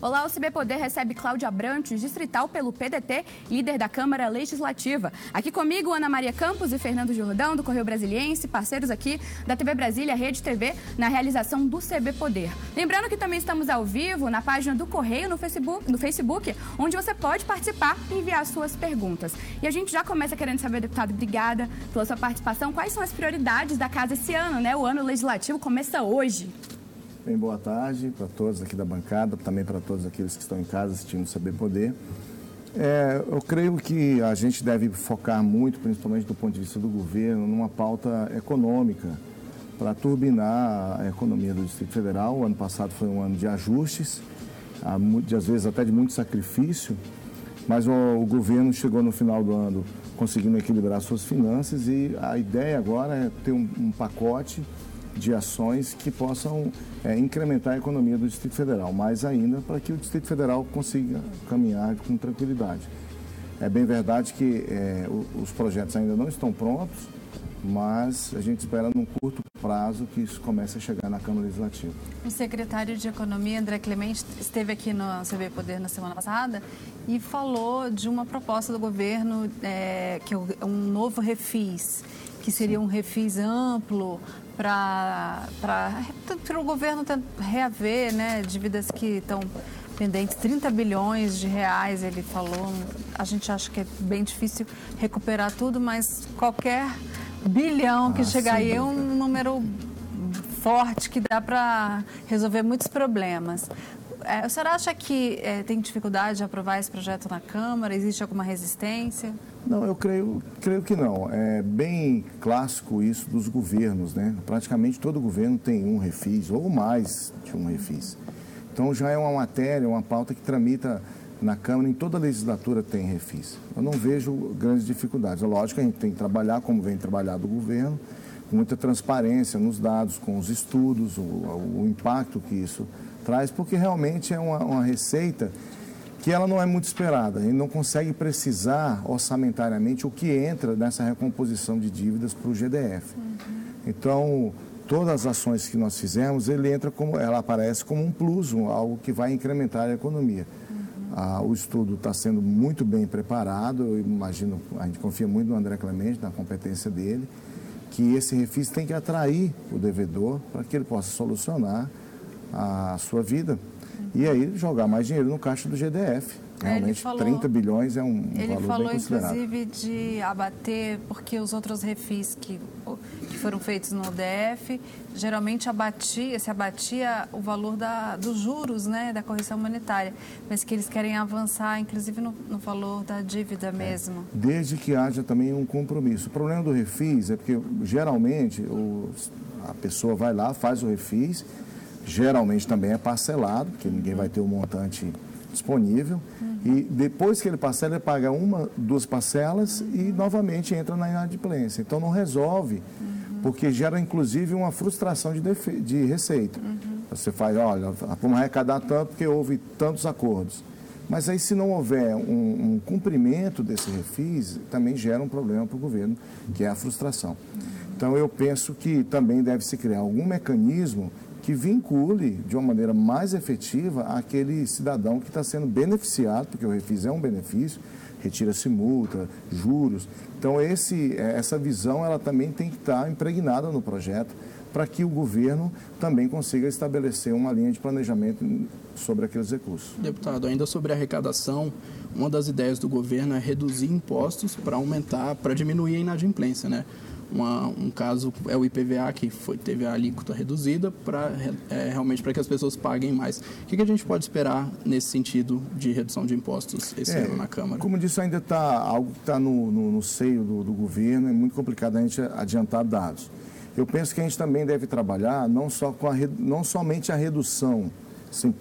Olá, o CB Poder recebe Cláudia Abrantes, distrital pelo PDT, líder da Câmara Legislativa. Aqui comigo, Ana Maria Campos e Fernando Jordão, do Correio Brasiliense, parceiros aqui da TV Brasília, Rede TV, na realização do CB Poder. Lembrando que também estamos ao vivo na página do Correio no Facebook, no Facebook onde você pode participar e enviar suas perguntas. E a gente já começa querendo saber, deputado, obrigada pela sua participação. Quais são as prioridades da casa esse ano, né? O ano legislativo começa hoje. Bem, boa tarde para todos aqui da bancada, também para todos aqueles que estão em casa assistindo Saber Poder. É, eu creio que a gente deve focar muito, principalmente do ponto de vista do governo, numa pauta econômica para turbinar a economia do Distrito Federal. O ano passado foi um ano de ajustes, às vezes até de muito sacrifício, mas o, o governo chegou no final do ano conseguindo equilibrar suas finanças e a ideia agora é ter um, um pacote de ações que possam é, incrementar a economia do Distrito Federal, mais ainda para que o Distrito Federal consiga caminhar com tranquilidade. É bem verdade que é, os projetos ainda não estão prontos, mas a gente espera num curto prazo que isso comece a chegar na Câmara Legislativa. O secretário de Economia, André Clemente, esteve aqui no CB Poder na semana passada e falou de uma proposta do governo, é, que é um novo refis, que seria um refis amplo para o governo reaver né, dívidas que estão pendentes, 30 bilhões de reais, ele falou. A gente acha que é bem difícil recuperar tudo, mas qualquer bilhão que ah, chegar aí é um número forte que dá para resolver muitos problemas. É, a senhora acha que é, tem dificuldade de aprovar esse projeto na Câmara? Existe alguma resistência? Não, eu creio, creio que não. É bem clássico isso dos governos, né? Praticamente todo governo tem um refis, ou mais de um refis. Então já é uma matéria, uma pauta que tramita na Câmara, em toda a legislatura tem refis. Eu não vejo grandes dificuldades. É lógico que a gente tem que trabalhar como vem trabalhado o governo, com muita transparência nos dados, com os estudos, o, o impacto que isso traz, porque realmente é uma, uma receita que ela não é muito esperada e não consegue precisar orçamentariamente o que entra nessa recomposição de dívidas para o GDF. Uhum. Então, todas as ações que nós fizemos, ele entra como, ela aparece como um plus, algo que vai incrementar a economia. Uhum. Ah, o estudo está sendo muito bem preparado, eu imagino, a gente confia muito no André Clemente, na competência dele, que esse refis tem que atrair o devedor para que ele possa solucionar a sua vida e aí jogar mais dinheiro no caixa do GDF. É, Realmente, falou, 30 bilhões é um, ele valor falou, bem considerável. inclusive, de abater, porque os outros refis que, que foram feitos no DF, geralmente abatia, se abatia o valor da, dos juros, né, da correção monetária, mas que eles querem avançar, inclusive, no, no valor da dívida é, mesmo. É, desde que haja também um compromisso. O problema do refis é porque, geralmente, o, a pessoa vai lá, faz o refis, geralmente também é parcelado, porque ninguém vai ter o montante disponível. E depois que ele parcela, ele paga uma, duas parcelas e novamente entra na inadimplência. Então não resolve, porque gera inclusive uma frustração de, de receita. Você faz, olha, vamos arrecadar tanto porque houve tantos acordos. Mas aí, se não houver um, um cumprimento desse refis, também gera um problema para o governo, que é a frustração. Então, eu penso que também deve se criar algum mecanismo que vincule de uma maneira mais efetiva aquele cidadão que está sendo beneficiado, porque o refis é um benefício, retira-se multa, juros. Então, esse, é, essa visão ela também tem que estar impregnada no projeto para que o governo também consiga estabelecer uma linha de planejamento sobre aqueles recursos. Deputado, ainda sobre a arrecadação, uma das ideias do governo é reduzir impostos para aumentar, para diminuir a inadimplência, né? Uma, um caso é o IPVA que foi, teve a alíquota reduzida para é, realmente para que as pessoas paguem mais. O que, que, a gente pode esperar nesse sentido de redução de impostos esse é, ano na Câmara? Como disse, ainda está algo que está no, no, no, seio do, do governo, é muito complicado a gente adiantar dados. Eu penso que a gente também deve trabalhar não, só com a, não somente a redução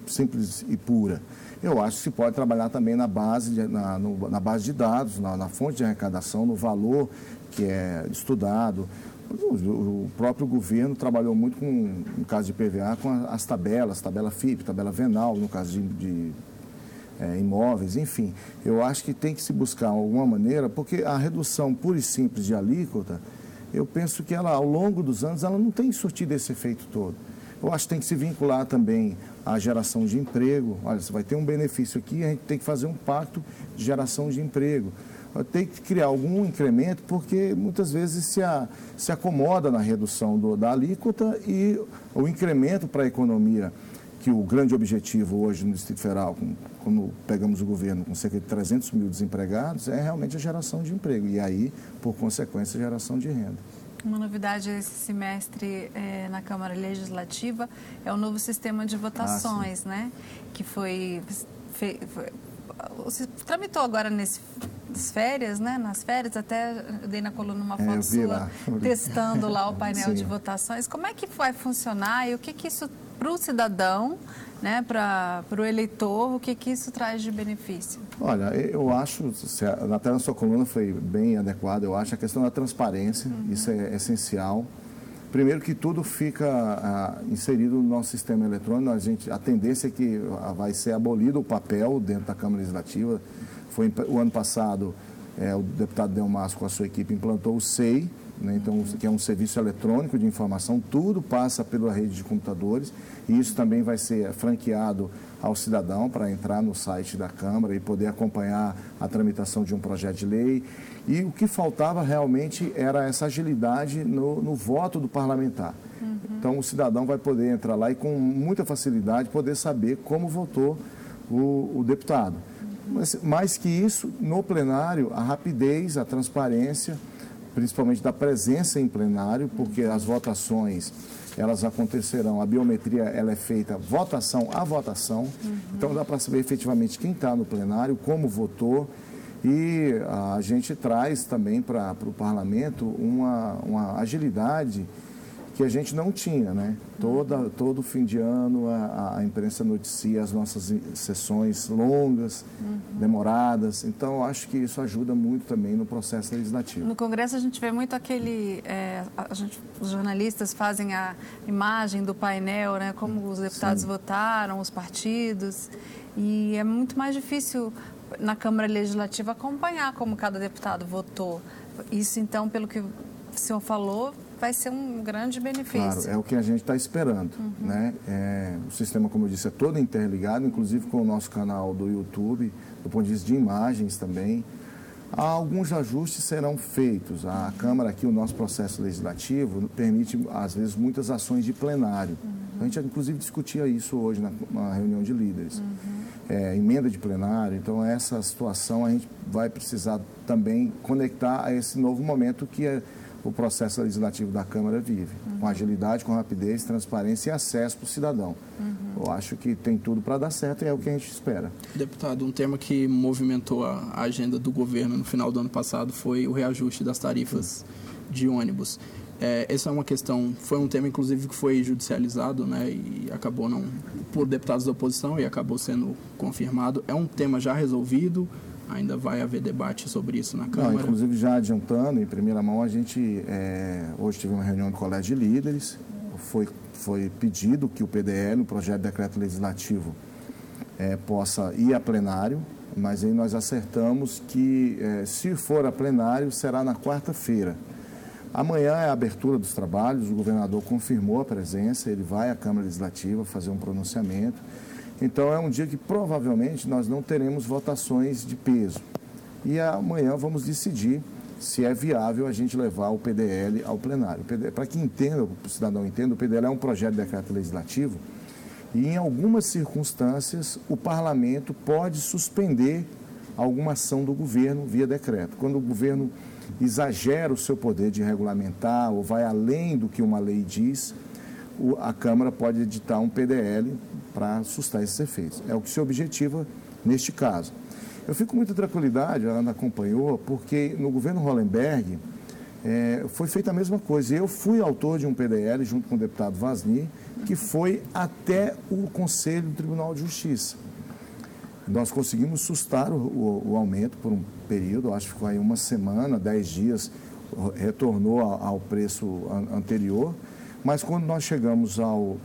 simples e pura. Eu acho que se pode trabalhar também na base de, na, no, na base de dados, na, na fonte de arrecadação, no valor que é estudado. O próprio governo trabalhou muito com, no caso de PVA, com as tabelas, tabela FIP, tabela venal, no caso de, de é, imóveis, enfim. Eu acho que tem que se buscar alguma maneira, porque a redução pura e simples de alíquota, eu penso que ela, ao longo dos anos, ela não tem surtido esse efeito todo. Eu acho que tem que se vincular também à geração de emprego. Olha, você vai ter um benefício aqui, a gente tem que fazer um pacto de geração de emprego. Tem que criar algum incremento, porque muitas vezes se, a, se acomoda na redução do, da alíquota e o incremento para a economia, que o grande objetivo hoje no Distrito Federal, com, quando pegamos o governo com cerca de 300 mil desempregados, é realmente a geração de emprego. E aí, por consequência, a geração de renda. Uma novidade esse semestre é, na Câmara Legislativa é o novo sistema de votações, ah, né? Que foi, foi, foi tramitou agora nesse, nas férias, né? Nas férias, até dei na coluna uma é, foto é, sua lá. testando lá o painel de votações. Como é que vai funcionar e o que, que isso para o cidadão, né, para o eleitor, o que, que isso traz de benefício? Olha, eu acho, até na sua coluna foi bem adequada, eu acho a questão da transparência, uhum. isso é essencial. Primeiro que tudo fica ah, inserido no nosso sistema eletrônico, a, gente, a tendência é que ah, vai ser abolido o papel dentro da Câmara Legislativa. Foi o ano passado, é, o deputado Delmas com a sua equipe implantou o SEI, né? então, que é um serviço eletrônico de informação, tudo passa pela rede de computadores e isso também vai ser franqueado ao cidadão para entrar no site da Câmara e poder acompanhar a tramitação de um projeto de lei. E o que faltava realmente era essa agilidade no, no voto do parlamentar. Uhum. Então, o cidadão vai poder entrar lá e, com muita facilidade, poder saber como votou o, o deputado. Uhum. Mas, mais que isso, no plenário, a rapidez, a transparência principalmente da presença em plenário, porque as votações elas acontecerão, a biometria ela é feita votação a votação, uhum. então dá para saber efetivamente quem está no plenário, como votou, e a gente traz também para o parlamento uma, uma agilidade que a gente não tinha, né? Toda, todo fim de ano a, a imprensa noticia as nossas sessões longas, uhum. demoradas. Então, acho que isso ajuda muito também no processo legislativo. No Congresso a gente vê muito aquele... É, gente, os jornalistas fazem a imagem do painel, né? Como os deputados Sim. votaram, os partidos. E é muito mais difícil na Câmara Legislativa acompanhar como cada deputado votou. Isso, então, pelo que o senhor falou, vai ser um grande benefício. Claro, é o que a gente está esperando. Uhum. Né? É, o sistema, como eu disse, é todo interligado, inclusive com o nosso canal do YouTube, do ponto de vista de imagens também. Alguns ajustes serão feitos. A Câmara aqui, o nosso processo legislativo, permite, às vezes, muitas ações de plenário. Uhum. A gente, inclusive, discutia isso hoje na, na reunião de líderes. Uhum. É, emenda de plenário. Então, essa situação a gente vai precisar também conectar a esse novo momento que é o processo legislativo da Câmara vive, uhum. com agilidade, com rapidez, transparência e acesso para o cidadão. Uhum. Eu acho que tem tudo para dar certo e é o que a gente espera. Deputado, um tema que movimentou a agenda do governo no final do ano passado foi o reajuste das tarifas de ônibus. É, essa é uma questão, foi um tema inclusive que foi judicializado, né, e acabou não por deputados da oposição e acabou sendo confirmado. É um tema já resolvido ainda vai haver debate sobre isso na Câmara? Não, inclusive, já adiantando, em primeira mão, a gente é, hoje tive uma reunião do Colégio de Líderes, foi, foi pedido que o PDL, o Projeto de Decreto Legislativo, é, possa ir a plenário, mas aí nós acertamos que, é, se for a plenário, será na quarta-feira. Amanhã é a abertura dos trabalhos, o governador confirmou a presença, ele vai à Câmara Legislativa fazer um pronunciamento. Então é um dia que provavelmente nós não teremos votações de peso. E amanhã vamos decidir se é viável a gente levar o PDL ao plenário. Para que entenda, o cidadão entenda, o PDL é um projeto de decreto legislativo e em algumas circunstâncias o parlamento pode suspender alguma ação do governo via decreto. Quando o governo exagera o seu poder de regulamentar ou vai além do que uma lei diz, a Câmara pode editar um PDL para sustar esses efeitos. É o que se objetiva neste caso. Eu fico com muita tranquilidade, a Ana acompanhou, porque no governo Hollenberg é, foi feita a mesma coisa. Eu fui autor de um PDL, junto com o deputado Vasni, que foi até o Conselho do Tribunal de Justiça. Nós conseguimos sustar o, o, o aumento por um período, acho que ficou aí uma semana, dez dias, retornou ao, preço an, anterior, mas quando nós chegamos ao,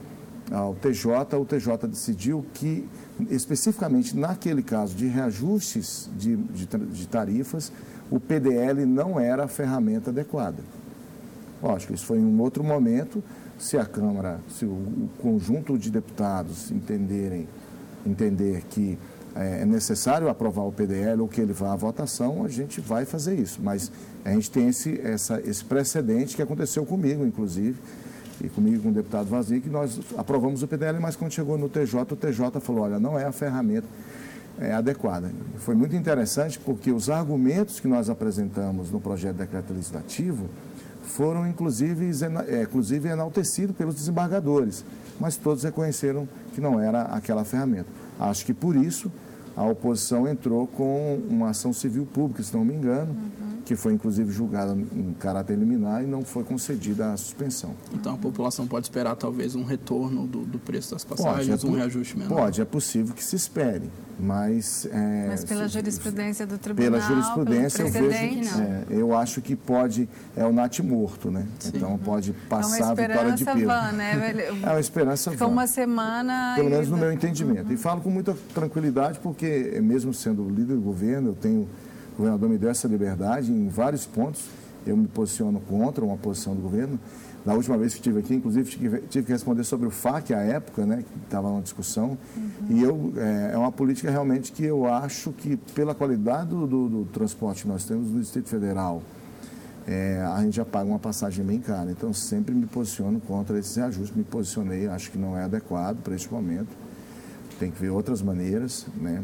ao TJ, o TJ decidiu que, especificamente naquele caso de reajustes de, de, de tarifas, o PDL não era a ferramenta adequada. Lógico, isso foi em um outro momento. Se a Câmara, se o, conjunto de deputados entenderem, entender que é, é necessário aprovar o PDL ou que ele vá à votação, a gente vai fazer isso. Mas a gente tem esse, essa, esse precedente que aconteceu comigo, inclusive, e comigo com o deputado Vazio, que nós aprovamos o PDL, mas quando chegou no TJ, o TJ falou, olha, não é a ferramenta é, adequada. Foi muito interessante porque os argumentos que nós apresentamos no projeto de decreto legislativo foram inclusive, é, inclusive enaltecidos pelos desembargadores, mas todos reconheceram que não era aquela ferramenta. Acho que por isso a oposição entrou com uma ação civil pública, se não me engano, uhum. Que foi inclusive julgada em caráter liminar e não foi concedida a suspensão. Então a população pode esperar talvez um retorno do, do preço das passagens, pode, é um reajuste menor? Pode, é possível que se espere, mas... É, mas pela se, jurisprudência do tribunal, Pela jurisprudência eu vejo, é, eu acho que pode, é o nat morto, né? Sim. Então pode passar é a vitória de Pedro. Van, né? é uma esperança Fica uma semana... Pelo menos no meu entendimento. Uhum. E falo com muita tranquilidade porque, mesmo sendo líder do governo, eu tenho... O governador me deu essa liberdade em vários pontos. Eu me posiciono contra uma posição do governo da última vez que estive aqui, inclusive, tive que responder sobre o FAC à época, né, que estava uma discussão. Uhum. E eu, é, é, uma política realmente que eu acho que, pela qualidade do, do, do transporte que nós temos no Distrito Federal, é, a gente já paga uma passagem bem cara. Então, sempre me posiciono contra esses reajustes. Me posicionei, acho que não é adequado para este momento. Tem que ver outras maneiras, né?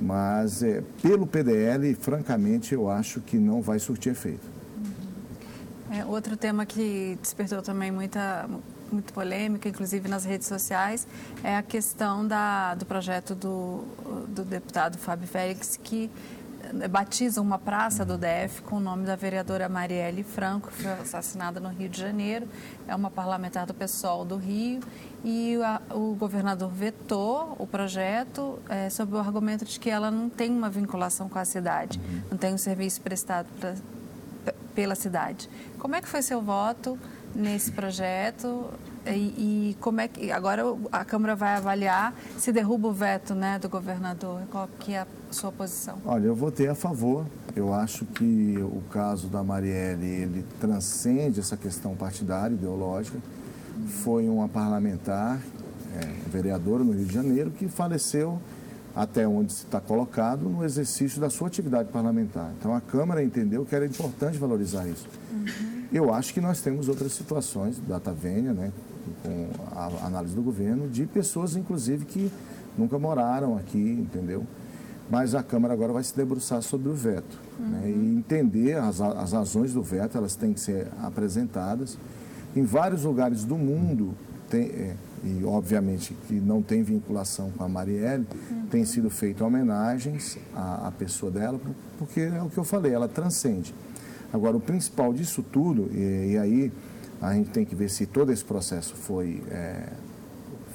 Mas, é, pelo PDL, francamente, eu acho que não vai surtir efeito. É, outro tema que despertou também muita, muito polêmica, inclusive nas redes sociais, é a questão da, do projeto do, do deputado Fábio Félix, que batiza uma praça do DF com o nome da vereadora Marielle Franco, que foi assassinada no Rio de Janeiro. É uma parlamentar do PSOL do Rio. E a, o governador vetou o projeto é, sob o argumento de que ela não tem uma vinculação com a cidade, não tem um serviço prestado pra, pela cidade. Como é que foi seu voto nesse projeto e, e, como é que agora a Câmara vai avaliar se derruba o veto né, do governador? Qual que é a sua posição? Olha, eu votei a favor. Eu acho que o caso da Marielle ele transcende essa questão partidária, ideológica. Foi uma parlamentar, é, vereadora no Rio de Janeiro, que faleceu até onde está colocado no exercício da sua atividade parlamentar. Então a Câmara entendeu que era importante valorizar isso. Uhum. Eu acho que nós temos outras situações, data vênia, né, com a análise do governo, de pessoas, inclusive, que nunca moraram aqui, entendeu? Mas a Câmara agora vai se debruçar sobre o veto uhum. né, e entender as, as razões do veto, elas têm que ser apresentadas. Em vários lugares do mundo, tem, é, e obviamente que não tem vinculação com a Marielle, uhum. tem sido feito homenagens à, à, pessoa dela, porque é o que eu falei, ela transcende. Agora, o principal disso tudo, e, e aí a gente tem que ver se todo esse processo foi é,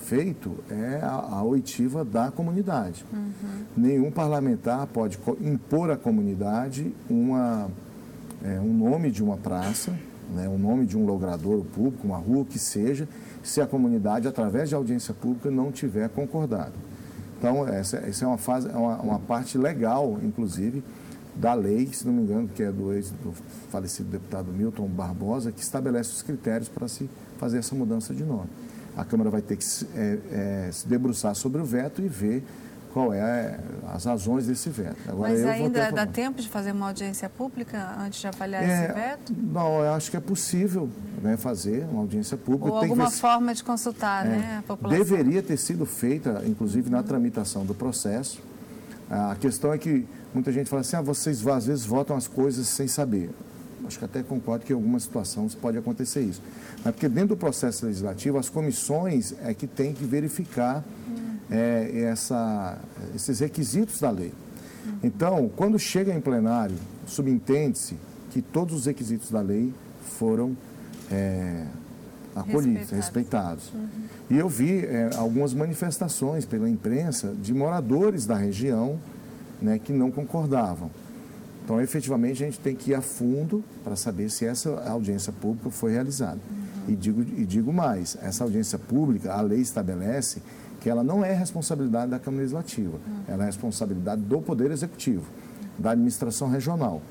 feito, é a, a, oitiva da comunidade. Uhum. Nenhum parlamentar pode impor à comunidade uma, é, um nome de uma praça, né, um nome de um logrador público, uma rua, que seja, se a comunidade, através de audiência pública, não tiver concordado. Então, essa, essa é uma, fase, é uma, uma parte legal, inclusive, da lei, se não me engano, que é do, ex, do falecido deputado Milton Barbosa, que estabelece os critérios para se fazer essa mudança de nome. A Câmara vai ter que é, é, se debruçar sobre o veto e ver qual é as razões desse veto. Agora, Mas ainda dá tempo de fazer uma audiência pública antes de avaliar é, esse veto? Não, eu acho que é possível né, fazer uma audiência pública. Ou alguma forma de consultar é, né, a população. Deveria ter sido feita, inclusive, na tramitação do processo. A questão é que muita gente fala assim, ah, vocês às vezes votam as coisas sem saber. Acho que até concordo que em algumas situações pode acontecer isso. Mas porque dentro do processo legislativo, as comissões é que têm que verificar é, essa, esses requisitos da lei. Então, quando chega em plenário, subentende-se que todos os requisitos da lei foram é, acolhidos, respeitados. respeitados. Uhum. E eu vi é, algumas manifestações pela imprensa de moradores da região né, que não concordavam. Então, efetivamente, a gente tem que ir a fundo para saber se essa audiência pública foi realizada. Uhum. E, digo, e digo mais, essa audiência pública, a lei estabelece que ela não é responsabilidade da Câmara Legislativa, ela é responsabilidade do Poder Executivo, da administração regional.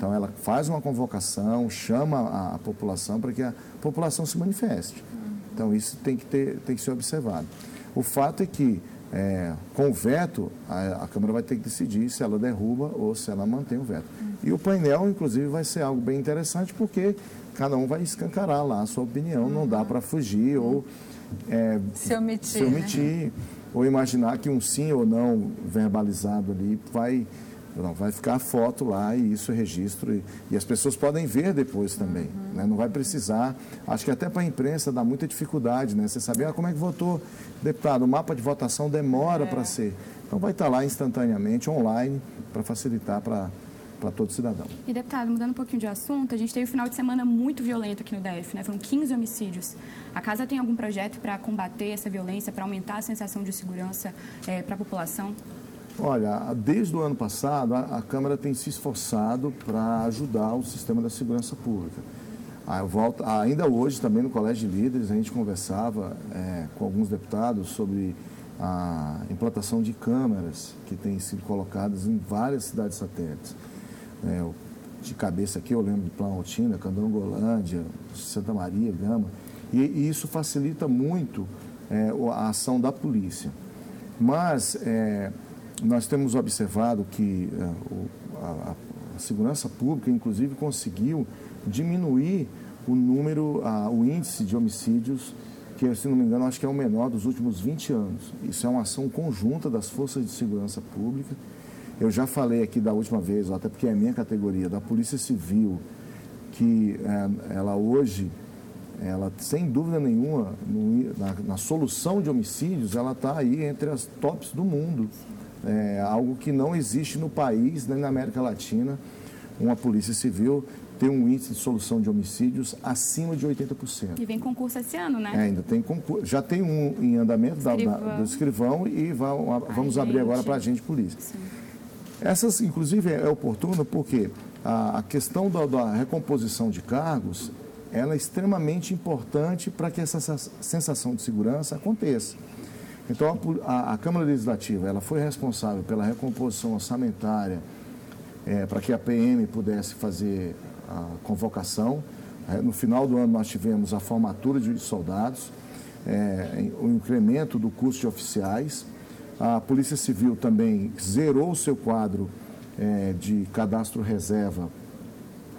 Então ela faz uma convocação, chama a, a população para que a população se manifeste. Então isso tem que, ter, tem que ser observado. O fato é que é, com o veto, a, a, Câmara vai ter que decidir se ela derruba ou se ela mantém o veto. E o painel, inclusive, vai ser algo bem interessante, porque cada um vai escancarar lá a sua opinião, uhum. não dá para fugir ou é, se omitir, se omitir né? ou imaginar que um sim ou não verbalizado ali vai não, vai ficar a foto lá e isso é registro. E, e as pessoas podem ver depois também. Uhum. Né? Não vai precisar. Acho que até para a imprensa dá muita dificuldade, né? Você saber ah, como é que votou deputado. O mapa de votação demora é. para ser. Então vai estar tá lá instantaneamente, online, para facilitar para para todo cidadão. E, deputado, mudando um pouquinho de assunto, a gente teve um final de semana muito violento aqui no DF, né? Foram 15 homicídios. A casa tem algum projeto para combater essa violência, para aumentar a sensação de segurança é, para a população? Olha, desde o ano passado, a, a Câmara tem se esforçado para ajudar o sistema da segurança pública. Ah, volto, ainda hoje, também no Colégio de Líderes, a gente conversava é, com alguns deputados sobre a implantação de câmeras que têm sido colocadas em várias cidades satélites. É, de cabeça aqui, eu lembro de Planaltina, Candangolândia, Santa Maria, Gama, e, e isso facilita muito é, a ação da polícia. Mas é, nós temos observado que é, a, a, segurança pública, inclusive, conseguiu diminuir o número, a, o índice de homicídios, que, se não me engano, acho que é o menor dos últimos 20 anos. Isso é uma ação conjunta das forças de segurança pública. Eu já falei aqui da última vez, até porque é a minha categoria, da Polícia Civil, que é, ela hoje, ela sem dúvida nenhuma, no, na, na, solução de homicídios, ela está aí entre as tops do mundo é algo que não existe no país, nem na América Latina, uma polícia civil ter um índice de solução de homicídios acima de 80%. E vem concurso esse ano, né? É, ainda tem concurso. Já tem um em andamento da, da, do escrivão e vamos abrir agora para a gente polícia. Sim. Essas, inclusive, é oportuna porque a, a questão da, da, recomposição de cargos ela é extremamente importante para que essa sensação de segurança aconteça. Então, a, a, Câmara Legislativa ela foi responsável pela recomposição orçamentária é, para que a PM pudesse fazer a convocação. É, no final do ano, nós tivemos a formatura de soldados, é, o incremento do custo de oficiais. A Polícia Civil também zerou o seu quadro é, de cadastro reserva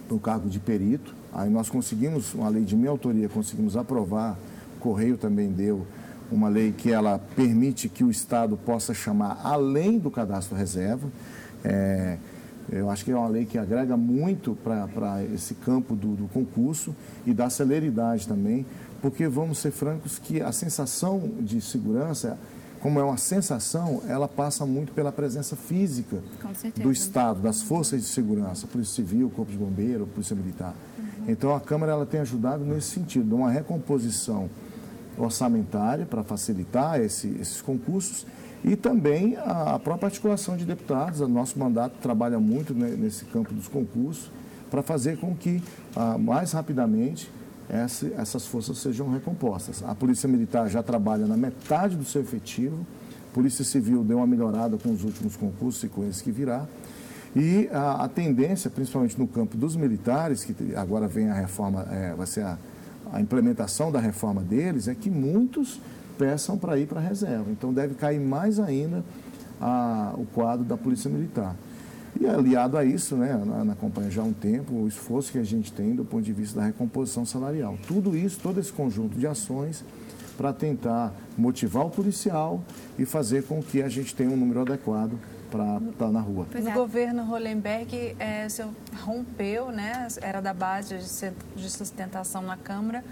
no cargo de perito. Aí nós conseguimos, uma lei de minha autoria, conseguimos aprovar, o Correio também deu uma lei que ela permite que o Estado possa chamar além do cadastro reserva. É, eu acho que é uma lei que agrega muito para esse campo do, do, concurso e dá celeridade também, porque vamos ser francos que a sensação de segurança, como é uma sensação, ela passa muito pela presença física do Estado, das forças de segurança, Polícia Civil, Corpo de Bombeiro, Polícia Militar. Uhum. Então a Câmara ela tem ajudado nesse sentido, uma recomposição orçamentária para facilitar esse, esses concursos e também a própria articulação de deputados. O nosso mandato trabalha muito nesse campo dos concursos para fazer com que ah, mais rapidamente essa, essas forças sejam recompostas. A Polícia Militar já trabalha na metade do seu efetivo, a Polícia Civil deu uma melhorada com os últimos concursos e com esse que virá. E a, a tendência, principalmente no campo dos militares, que agora vem a reforma, é, vai ser a a implementação da reforma deles é que muitos peçam para ir para a reserva. Então deve cair mais ainda a, o quadro da Polícia Militar. E aliado a isso, né, na, na companhia já há um tempo, o esforço que a gente tem do ponto de vista da recomposição salarial. Tudo isso, todo esse conjunto de ações para tentar motivar o policial e fazer com que a gente tenha um número adequado para estar tá na rua. O é. governo Hollenberg é, rompeu, né, era da base de sustentação na Câmara,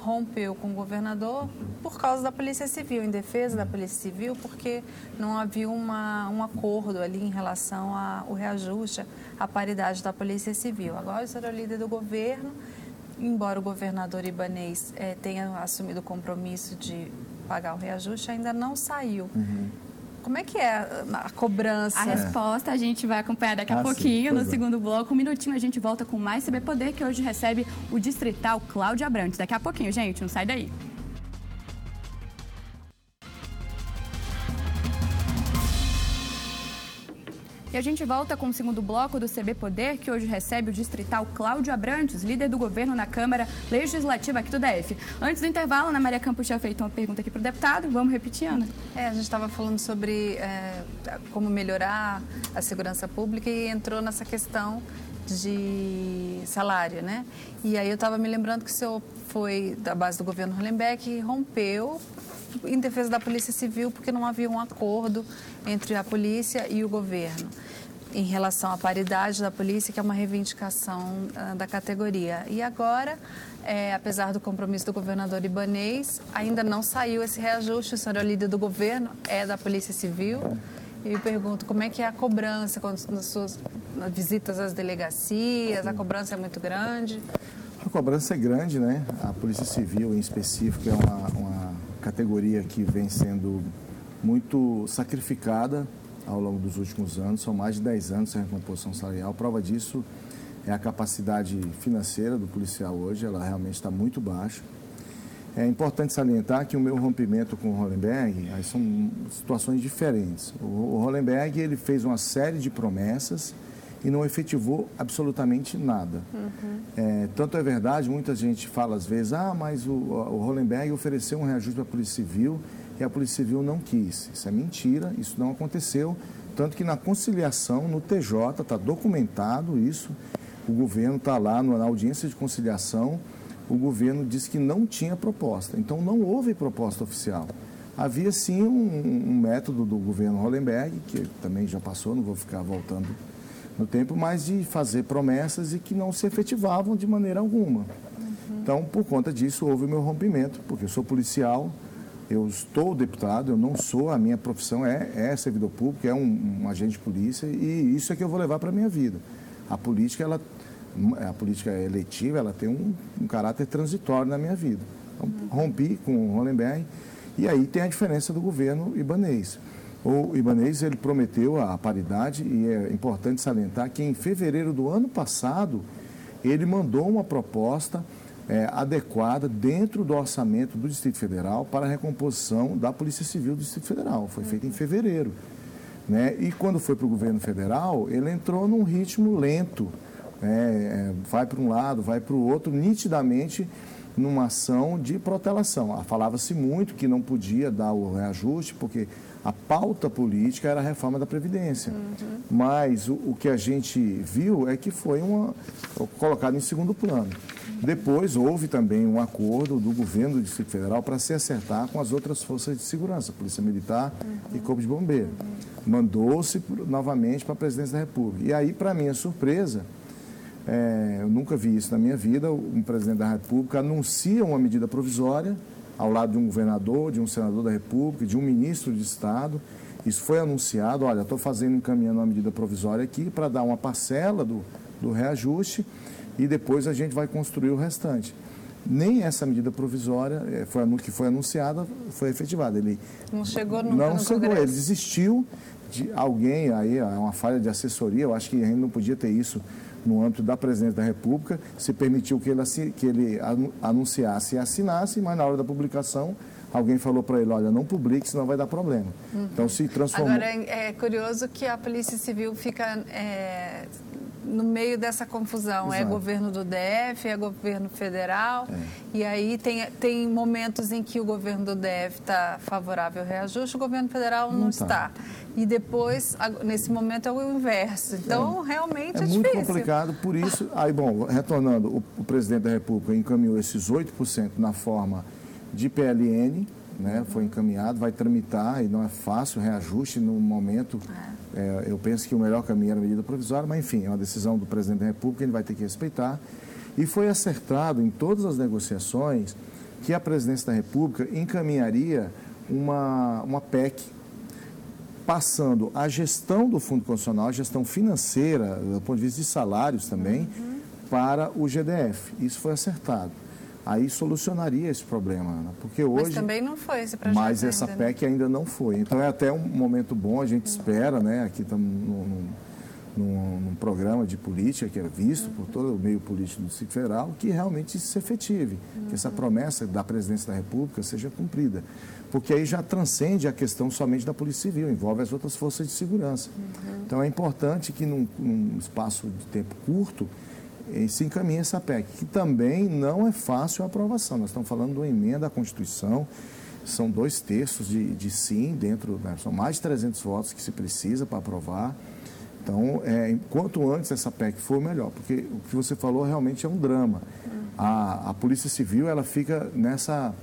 rompeu com o governador por causa da Polícia Civil, em defesa da Polícia Civil, porque não havia uma, um acordo ali em relação ao reajuste, à paridade da Polícia Civil. Agora o senhor é o líder do governo, embora o governador Ibanês é, tenha assumido o compromisso de pagar o reajuste, ainda não saiu. Uhum. Como é que é a cobrança? A resposta a gente vai acompanhar daqui a ah, pouquinho, no é. segundo bloco. Um minutinho a gente volta com mais CB Poder, que hoje recebe o distrital Cláudio Abrantes. Daqui a pouquinho, gente, não sai daí. A gente volta com o segundo bloco do CB Poder, que hoje recebe o distrital Cláudio Abrantes, líder do governo na Câmara Legislativa aqui do DF. Antes do intervalo, Ana Maria Campos tinha feito uma pergunta aqui para o deputado. Vamos repetir, Ana? É, a gente estava falando sobre é, como melhorar a segurança pública e entrou nessa questão de salário, né? E aí eu estava me lembrando que o senhor foi da base do governo Hollenbeck e rompeu em defesa da Polícia Civil porque não havia um acordo entre a polícia e o governo em relação à paridade da polícia, que é uma reivindicação uh, da categoria. E agora, é, apesar do compromisso do governador Ibanês, ainda não saiu esse reajuste. O senhor é o líder do governo, é da Polícia Civil. E eu pergunto como é que é a cobrança quando, nas suas visitas às delegacias, a cobrança é muito grande? A cobrança é grande, né? A Polícia Civil, em específico, é uma, uma categoria que vem sendo muito sacrificada ao longo dos últimos anos. São mais de 10 anos sem recomposição salarial. Prova disso é a capacidade financeira do policial hoje, ela realmente está muito baixa. É importante salientar que o meu rompimento com o Hollenberg aí são situações diferentes. O Hollenberg ele fez uma série de promessas e não efetivou absolutamente nada. Uhum. É, tanto é verdade, muita gente fala às vezes, ah, mas o, o Hollenberg ofereceu um reajuste para a Polícia Civil e a Polícia Civil não quis. Isso é mentira, isso não aconteceu. Tanto que na conciliação, no TJ, está documentado isso, o governo está lá na audiência de conciliação, o governo disse que não tinha proposta. Então não houve proposta oficial. Havia sim um, um método do governo Hollenberg, que também já passou, não vou ficar voltando no tempo, mas de fazer promessas e que não se efetivavam de maneira alguma. Uhum. Então, por conta disso, houve o meu rompimento, porque eu sou policial, eu estou deputado, eu não sou, a minha profissão é, é servidor público, é um, um agente de polícia, e isso é que eu vou levar para a minha vida. A política, ela, a política eletiva, ela tem um, um caráter transitório na minha vida. Então, uhum. rompi com o Hollenberg, e aí tem a diferença do governo ibanês. O Ibanez ele prometeu a paridade e é importante salientar que em fevereiro do ano passado ele mandou uma proposta é, adequada dentro do orçamento do Distrito Federal para a recomposição da Polícia Civil do Distrito Federal. Foi feito em fevereiro. Né? E quando foi para o governo federal, ele entrou num ritmo lento. Né? É, vai para um lado, vai para o outro, nitidamente numa ação de protelação. Falava-se muito que não podia dar o reajuste, porque a pauta política era a reforma da Previdência. Uhum. Mas o, o, que a gente viu é que foi uma, colocado em segundo plano. Depois houve também um acordo do governo do Distrito Federal para se acertar com as outras forças de segurança, Polícia Militar uhum. e Corpo de Bombeiro. Mandou-se novamente para a Presidência da República. E aí, para minha surpresa, é, eu nunca vi isso na minha vida, um presidente da República anuncia uma medida provisória ao lado de um governador, de um senador da República, de um ministro de Estado. Isso foi anunciado, olha, estou fazendo, encaminhando uma medida provisória aqui para dar uma parcela do, do reajuste e depois a gente vai construir o restante. Nem essa medida provisória eh, foi, que foi anunciada foi efetivada. Ele não chegou nunca Não no chegou, Congresso. ele desistiu de alguém aí, é uma falha de assessoria, eu acho que a gente não podia ter isso no âmbito da presidência da República, se permitiu que ele, que ele anunciasse e assinasse, mas na hora da publicação alguém falou para ele, olha, não publique, senão vai dar problema. Uhum. Então se transformou... Agora, é curioso que a Polícia Civil fica é, no meio dessa confusão. É Exato. É governo do DF, é governo federal. É. E aí tem, tem momentos em que o governo do DF está favorável ao reajuste, o governo federal não, não tá. está. E depois, nesse momento, é o inverso. Então, é. realmente é, é difícil. muito complicado, por isso. Aí, bom, retornando, o, o presidente da República encaminhou esses 8% na forma de PLN, né, foi encaminhado, vai tramitar e não é fácil, reajuste no momento. É. Eu penso que o melhor caminho era a medida provisória, mas enfim, é uma decisão do presidente da República, ele vai ter que respeitar. E foi acertado em todas as negociações que a presidência da República encaminharia uma, uma PEC passando a gestão do Fundo Constitucional, a gestão financeira, do ponto de vista de salários também, uhum. para o GDF. Isso foi acertado aí solucionaria esse problema, Ana. Porque hoje. Mas também não foi esse projeto. Mas essa ainda, PEC né? ainda não foi. Então é até um momento bom, a gente espera, né? Aqui estamos num, num, programa de política que é visto uhum. por todo o meio político do Distrito Federal, que realmente se efetive, uhum. que essa promessa da presidência da República seja cumprida. Porque aí já transcende a questão somente da Polícia Civil, envolve as outras forças de segurança. Uhum. Então é importante que num, num espaço de tempo curto eh, se encaminhe essa PEC, que também não é fácil a aprovação. Nós estamos falando de uma emenda à Constituição, são dois terços de, de sim dentro, né, são mais de 300 votos que se precisa para aprovar. Então, é, quanto antes essa PEC for, melhor, porque o que você falou realmente é um drama. A, a Polícia Civil ela fica nessa,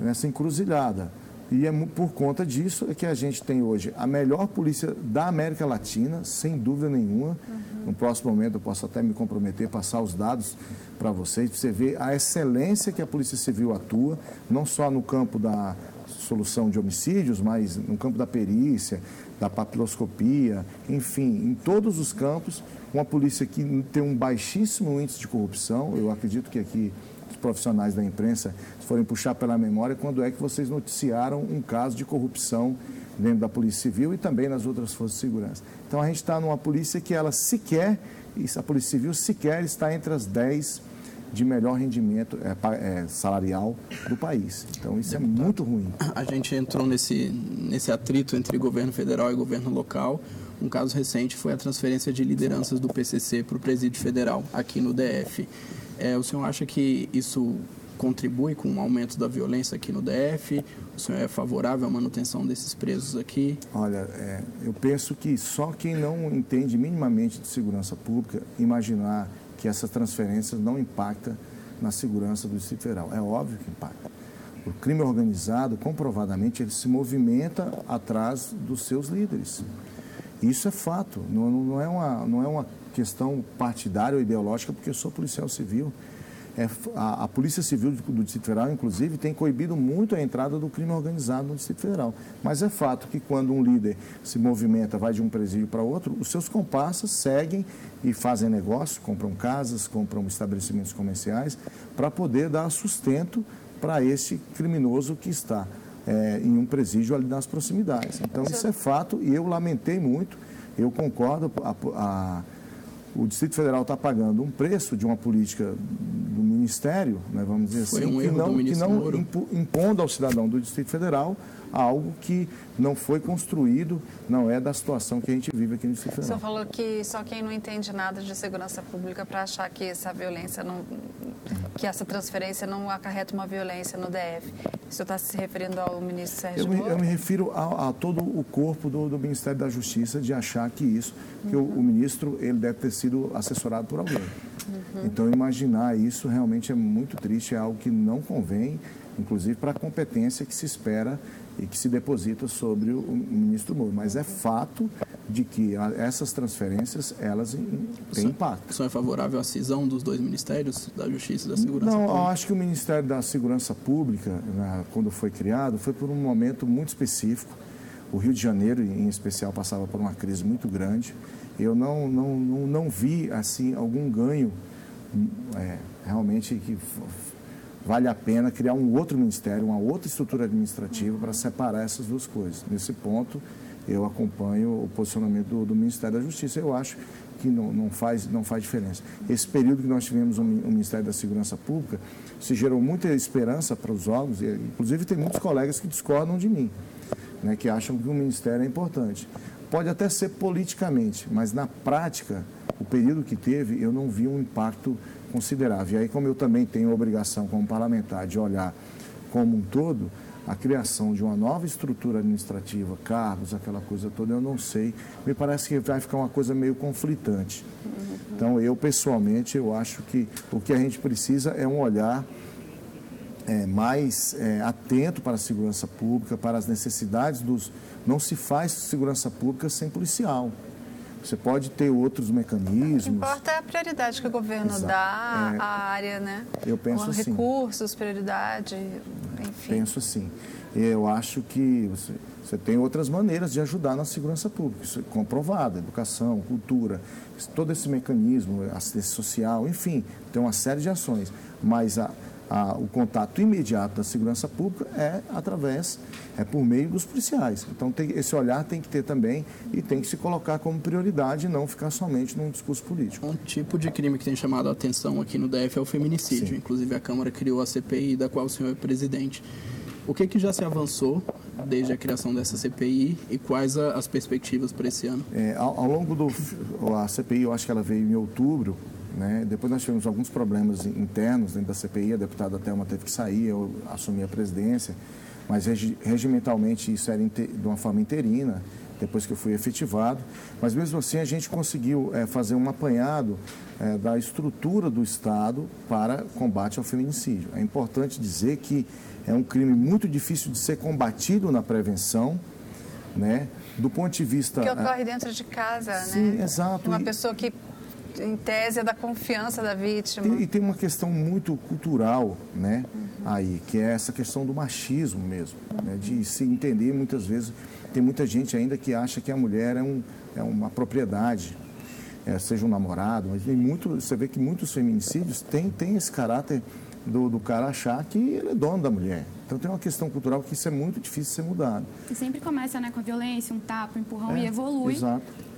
nessa encruzilhada. E é por conta disso é que a gente tem hoje a melhor polícia da América Latina, sem dúvida nenhuma. Uhum. No próximo momento eu posso até me comprometer, passar os dados para vocês, para você ver a excelência que a Polícia Civil atua, não só no campo da solução de homicídios, mas no campo da perícia, da papiloscopia, enfim, em todos os campos, uma polícia que tem um baixíssimo índice de corrupção. Eu acredito que aqui os profissionais da imprensa, forem puxar pela memória, quando é que vocês noticiaram um caso de corrupção dentro da Polícia Civil e também nas outras forças de segurança. Então a gente está numa polícia que ela sequer, a Polícia Civil sequer está entre as 10 de melhor rendimento é, é, salarial do país. Então, isso é Deputado, é muito ruim. A gente entrou nesse, nesse atrito entre governo federal e governo local. Um caso recente foi a transferência de lideranças do PCC para o presídio federal, aqui no DF. É, o senhor acha que isso contribui com o aumento da violência aqui no DF? O senhor é favorável à manutenção desses presos aqui? Olha, é, eu penso que só quem não entende minimamente de segurança pública imaginar que essas transferências não impactam na segurança do Distrito Federal. É óbvio que impacta. O crime organizado, comprovadamente, ele se movimenta atrás dos seus líderes. Isso é fato, não, não, é, uma, não é uma questão partidária ou ideológica, porque eu sou policial civil. É, a, a, Polícia Civil do Distrito Federal, inclusive, tem coibido muito a entrada do crime organizado no Distrito Federal. Mas é fato que quando um líder se movimenta, vai de um presídio para outro, os seus comparsas seguem e fazem negócio, compram casas, compram estabelecimentos comerciais, para poder dar sustento para esse criminoso que está é, em um presídio ali nas proximidades. Então, isso é fato e eu lamentei muito, eu concordo, a, a o Distrito Federal está pagando um preço de uma política do Ministério, né, vamos dizer Foi assim, um que não, que não impondo ao cidadão do Distrito Federal algo que não foi construído, não é da situação que a gente vive aqui no Distrito Federal. Você falou que só quem não entende nada de segurança pública para achar que essa violência não, que essa transferência não acarreta uma violência no DF. O senhor está se referindo ao ministro Sérgio Eu me, eu me refiro a, a, todo o corpo do, do, Ministério da Justiça de achar que isso, que uhum. o, o, ministro ele deve ter sido assessorado por alguém. Uhum. Então imaginar isso realmente é muito triste, é algo que não convém, inclusive para a competência que se espera e que se deposita sobre o, ministro Moro. Mas é fato de que essas transferências, elas têm impacto. O senhor é favorável à cisão dos dois ministérios, da Justiça e da Segurança Não, Pública? eu acho que o Ministério da Segurança Pública, né, quando foi criado, foi por um momento muito específico. O Rio de Janeiro, em especial, passava por uma crise muito grande. Eu não, não, não, não vi, assim, algum ganho é, realmente que vale a pena criar um outro ministério, uma outra estrutura administrativa para separar essas duas coisas. Nesse ponto, eu acompanho o posicionamento do, do Ministério da Justiça. Eu acho que não, não, faz, não faz diferença. Esse período que nós tivemos o um, um Ministério da Segurança Pública se gerou muita esperança para os órgãos, e, inclusive tem muitos colegas que discordam de mim, né, que acham que o Ministério é importante. Pode até ser politicamente, mas na prática, o período que teve, eu não vi um impacto considerável. E aí, como eu também tenho a obrigação como parlamentar de olhar como um todo, a criação de uma nova estrutura administrativa, cargos, aquela coisa toda, eu não sei. Me parece que vai ficar uma coisa meio conflitante. Então, eu pessoalmente, eu acho que o que a gente precisa é um olhar é, mais é, atento para a segurança pública, para as necessidades dos. Não se faz segurança pública sem policial. Você pode ter outros mecanismos. O que importa é a prioridade que o governo Exato. dá é, à área, né? Eu penso assim. Recursos, prioridade, enfim. Penso assim. Eu acho que você, você tem outras maneiras de ajudar na segurança pública. Isso é comprovado, educação, cultura, todo esse mecanismo, assistência social, enfim, tem uma série de ações. Mas a, a, o contato imediato da segurança pública é através, é por meio dos policiais. Então, tem, esse olhar tem que ter também e tem que se colocar como prioridade e não ficar somente num discurso político. Um tipo de crime que tem chamado a atenção aqui no DF é o feminicídio. Sim. Inclusive, a Câmara criou a CPI, da qual o senhor é presidente. O que, que já se avançou desde a criação dessa CPI e quais as perspectivas para esse ano? É, ao, ao, longo do... A CPI, eu acho que ela veio em outubro, né? Depois nós tivemos alguns problemas internos dentro da CPI, a deputada Thelma teve que sair, eu assumi a presidência, mas regimentalmente isso era de uma forma interina, depois que eu fui efetivado. Mas mesmo assim a gente conseguiu é, fazer um apanhado é, da estrutura do Estado para combate ao feminicídio. É importante dizer que é um crime muito difícil de ser combatido na prevenção, né? Do ponto de vista... Que ocorre dentro de casa, Sim, né? exato. Uma pessoa que em tese, é da confiança da vítima. E, e tem uma questão muito cultural, né, uhum. aí, que é essa questão do machismo mesmo, né, de se entender muitas vezes. Tem muita gente ainda que acha que a mulher é, um, é uma propriedade, é, seja um namorado, mas tem muito, você vê que muitos feminicídios têm, têm esse caráter do, do cara achar que ele é dono da mulher. Então tem uma questão cultural que isso é muito difícil de ser mudado. E sempre começa né, com a violência, um tapa, um empurrão é, e evolui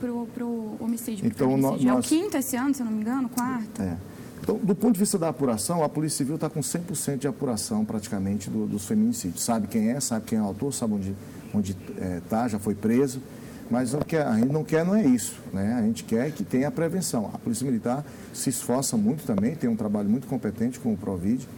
para o homicídio. Então, homicídio. Nós... É o quinto esse ano, se eu não me engano, quarto. É. Então, do ponto de vista da apuração, a Polícia Civil está com 100% de apuração praticamente do, dos feminicídios. Sabe quem é, sabe quem é o autor, sabe onde está, onde, é, tá, já foi preso. Mas o que a gente não quer não é isso, né? A gente quer que tenha a prevenção. A Polícia Militar se esforça muito também, tem um trabalho muito competente com o Provid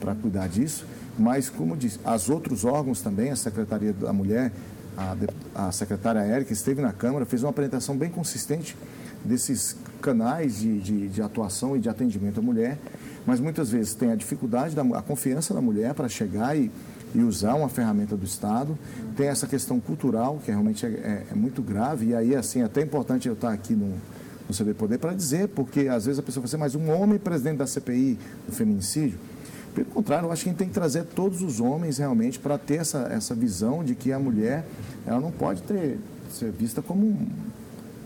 para cuidar disso. Mas, como disse, as outros órgãos também, a Secretaria da Mulher, a, a secretária Érica esteve na Câmara, fez uma apresentação bem consistente desses canais de, de, de, atuação e de atendimento à mulher, mas muitas vezes tem a dificuldade, da, a confiança da mulher para chegar e e usar uma ferramenta do Estado. Tem essa questão cultural, que realmente é, é, é muito grave, e aí, assim, é até importante eu estar aqui no, no CD Poder para dizer, porque às vezes a pessoa fala assim, mas um homem presidente da CPI do feminicídio, pelo contrário, eu acho que a gente tem que trazer todos os homens realmente para ter essa, essa visão de que a mulher ela não pode ter, ser vista como um,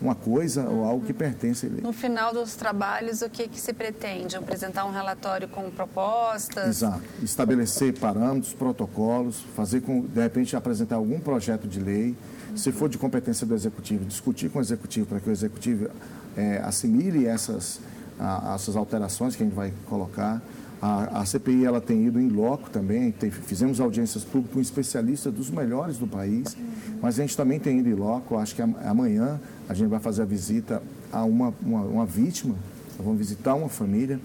uma coisa ou algo que pertence a ele. No final dos trabalhos, o que, que se pretende? Apresentar um relatório com propostas? Exato. Estabelecer parâmetros, protocolos, fazer com, de repente, apresentar algum projeto de lei. Se for de competência do executivo, discutir com o executivo para que o executivo é, assimile essas, a, essas alterações que a gente vai colocar. A, a, CPI ela tem ido em loco também, tem, fizemos audiências públicas com especialistas dos melhores do país, mas a gente também tem ido em loco, acho que amanhã a gente vai fazer a visita a uma, uma, uma vítima, vamos visitar uma família,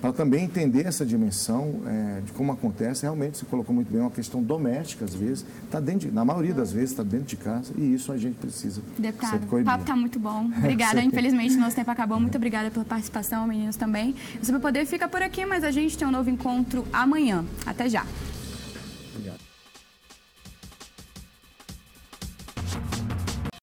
para também entender essa dimensão é, de como acontece. Realmente, você colocou muito bem, uma questão doméstica, às vezes, está dentro de, na maioria das vezes, está dentro de casa, e isso a gente precisa Deputado, o papo está muito bom. Obrigada, infelizmente nosso tempo acabou. Muito obrigada pela participação, meninos também. O Super Poder fica por aqui, mas a gente tem um novo encontro amanhã. Até já.